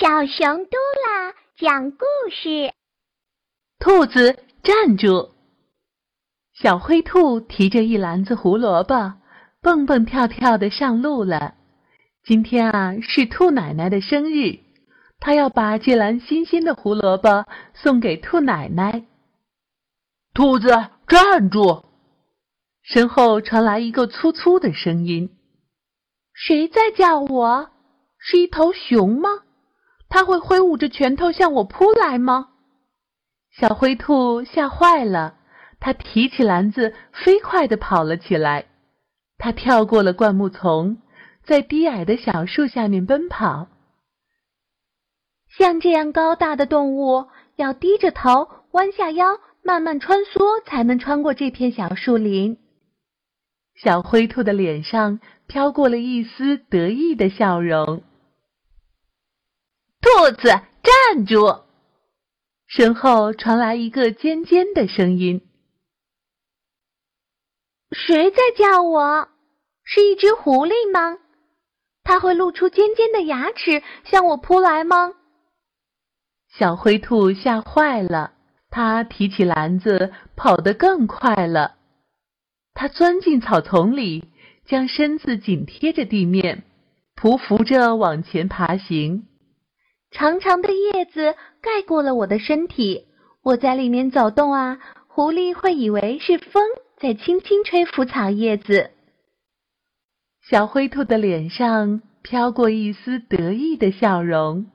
小熊嘟啦讲故事：兔子站住！小灰兔提着一篮子胡萝卜，蹦蹦跳跳的上路了。今天啊，是兔奶奶的生日，她要把这篮新鲜的胡萝卜送给兔奶奶。兔子站住！身后传来一个粗粗的声音：“谁在叫我？是一头熊吗？”他会挥舞着拳头向我扑来吗？小灰兔吓坏了，它提起篮子，飞快地跑了起来。它跳过了灌木丛，在低矮的小树下面奔跑。像这样高大的动物，要低着头，弯下腰，慢慢穿梭，才能穿过这片小树林。小灰兔的脸上飘过了一丝得意的笑容。兔子站住！身后传来一个尖尖的声音：“谁在叫我？是一只狐狸吗？它会露出尖尖的牙齿向我扑来吗？”小灰兔吓坏了，它提起篮子跑得更快了。它钻进草丛里，将身子紧贴着地面，匍匐着往前爬行。长长的叶子盖过了我的身体，我在里面走动啊，狐狸会以为是风在轻轻吹拂草叶子。小灰兔的脸上飘过一丝得意的笑容。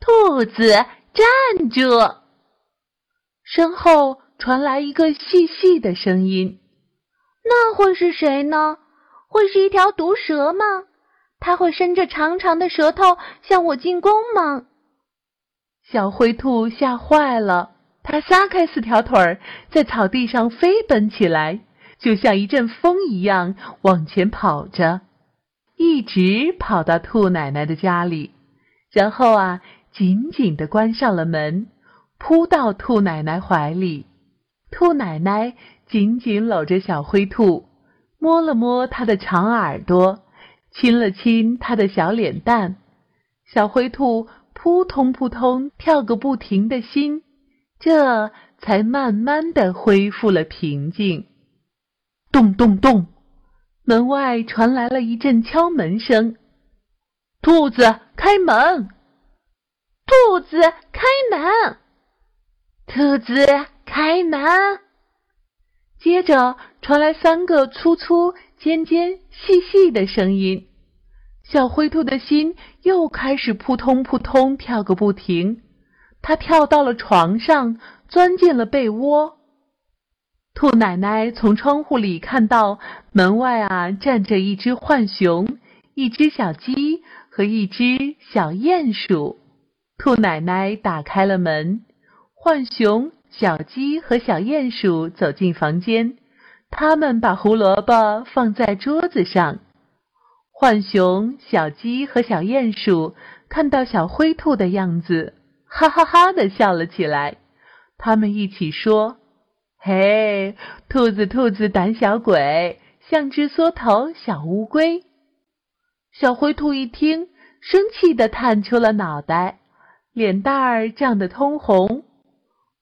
兔子站住！身后传来一个细细的声音：“那会是谁呢？会是一条毒蛇吗？”它会伸着长长的舌头向我进攻吗？小灰兔吓坏了，它撒开四条腿儿，在草地上飞奔起来，就像一阵风一样往前跑着，一直跑到兔奶奶的家里，然后啊，紧紧地关上了门，扑到兔奶奶怀里。兔奶奶紧紧搂着小灰兔，摸了摸它的长耳朵。亲了亲他的小脸蛋，小灰兔扑通扑通跳个不停的心，这才慢慢的恢复了平静。咚咚咚，门外传来了一阵敲门声。兔子开门！兔子开门！兔子开门！接着传来三个粗粗。尖尖细细的声音，小灰兔的心又开始扑通扑通跳个不停。它跳到了床上，钻进了被窝。兔奶奶从窗户里看到门外啊站着一只浣熊、一只小鸡和一只小鼹鼠。兔奶奶打开了门，浣熊、小鸡和小鼹鼠走进房间。他们把胡萝卜放在桌子上，浣熊、小鸡和小鼹鼠看到小灰兔的样子，哈哈哈的笑了起来。他们一起说：“嘿，兔子，兔子，胆小鬼，像只缩头小乌龟。”小灰兔一听，生气的探出了脑袋，脸蛋儿涨得通红。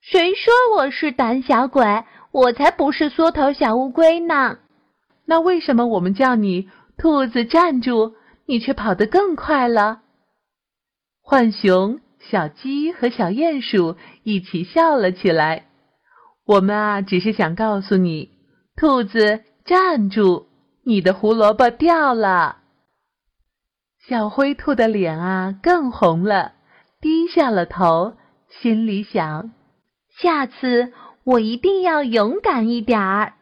谁说我是胆小鬼？我才不是缩头小乌龟呢！那为什么我们叫你兔子站住，你却跑得更快了？浣熊、小鸡和小鼹鼠一起笑了起来。我们啊，只是想告诉你，兔子站住，你的胡萝卜掉了。小灰兔的脸啊更红了，低下了头，心里想：下次。我一定要勇敢一点儿。